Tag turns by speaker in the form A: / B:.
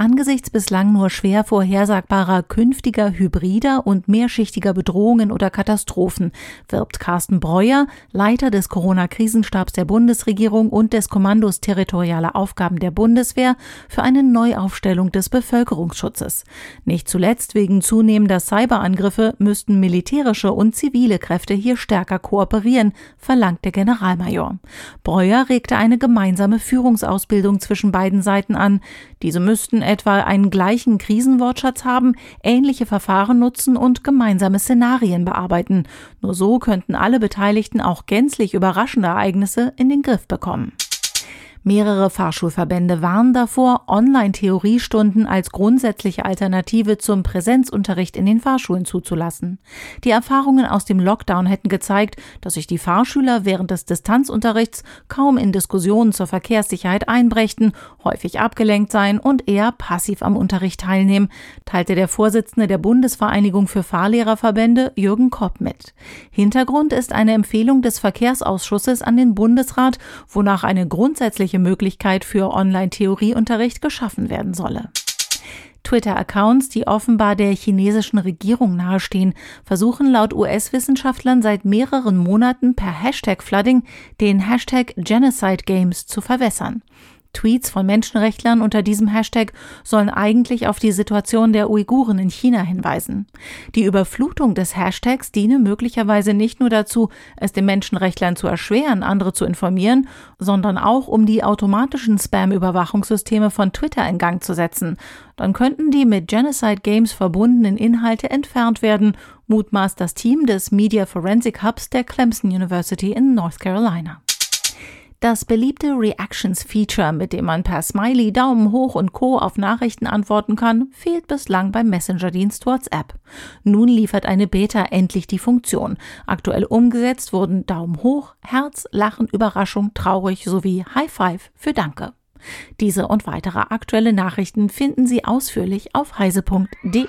A: Angesichts bislang nur schwer vorhersagbarer künftiger hybrider und mehrschichtiger Bedrohungen oder Katastrophen wirbt Carsten Breuer, Leiter des Corona-Krisenstabs der Bundesregierung und des Kommandos Territoriale Aufgaben der Bundeswehr, für eine Neuaufstellung des Bevölkerungsschutzes. Nicht zuletzt wegen zunehmender Cyberangriffe müssten militärische und zivile Kräfte hier stärker kooperieren, verlangt der Generalmajor. Breuer regte eine gemeinsame Führungsausbildung zwischen beiden Seiten an. Diese müssten etwa einen gleichen Krisenwortschatz haben, ähnliche Verfahren nutzen und gemeinsame Szenarien bearbeiten. Nur so könnten alle Beteiligten auch gänzlich überraschende Ereignisse in den Griff bekommen. Mehrere Fahrschulverbände warnen davor, Online-Theoriestunden als grundsätzliche Alternative zum Präsenzunterricht in den Fahrschulen zuzulassen. Die Erfahrungen aus dem Lockdown hätten gezeigt, dass sich die Fahrschüler während des Distanzunterrichts kaum in Diskussionen zur Verkehrssicherheit einbrächten, häufig abgelenkt seien und eher passiv am Unterricht teilnehmen, teilte der Vorsitzende der Bundesvereinigung für Fahrlehrerverbände Jürgen Kopp mit. Hintergrund ist eine Empfehlung des Verkehrsausschusses an den Bundesrat, wonach eine grundsätzliche zusätzliche Möglichkeit für Online-Theorieunterricht geschaffen werden solle. Twitter-Accounts, die offenbar der chinesischen Regierung nahestehen, versuchen laut US-Wissenschaftlern seit mehreren Monaten per Hashtag Flooding den Hashtag Genocide Games zu verwässern. Tweets von Menschenrechtlern unter diesem Hashtag sollen eigentlich auf die Situation der Uiguren in China hinweisen. Die Überflutung des Hashtags diene möglicherweise nicht nur dazu, es den Menschenrechtlern zu erschweren, andere zu informieren, sondern auch um die automatischen Spam-Überwachungssysteme von Twitter in Gang zu setzen. Dann könnten die mit Genocide Games verbundenen Inhalte entfernt werden, mutmaßt das Team des Media Forensic Hubs der Clemson University in North Carolina. Das beliebte Reactions-Feature, mit dem man per Smiley, Daumen hoch und Co. auf Nachrichten antworten kann, fehlt bislang beim Messenger-Dienst WhatsApp. Nun liefert eine Beta endlich die Funktion. Aktuell umgesetzt wurden Daumen hoch, Herz, Lachen, Überraschung, traurig sowie High Five für Danke. Diese und weitere aktuelle Nachrichten finden Sie ausführlich auf heise.de.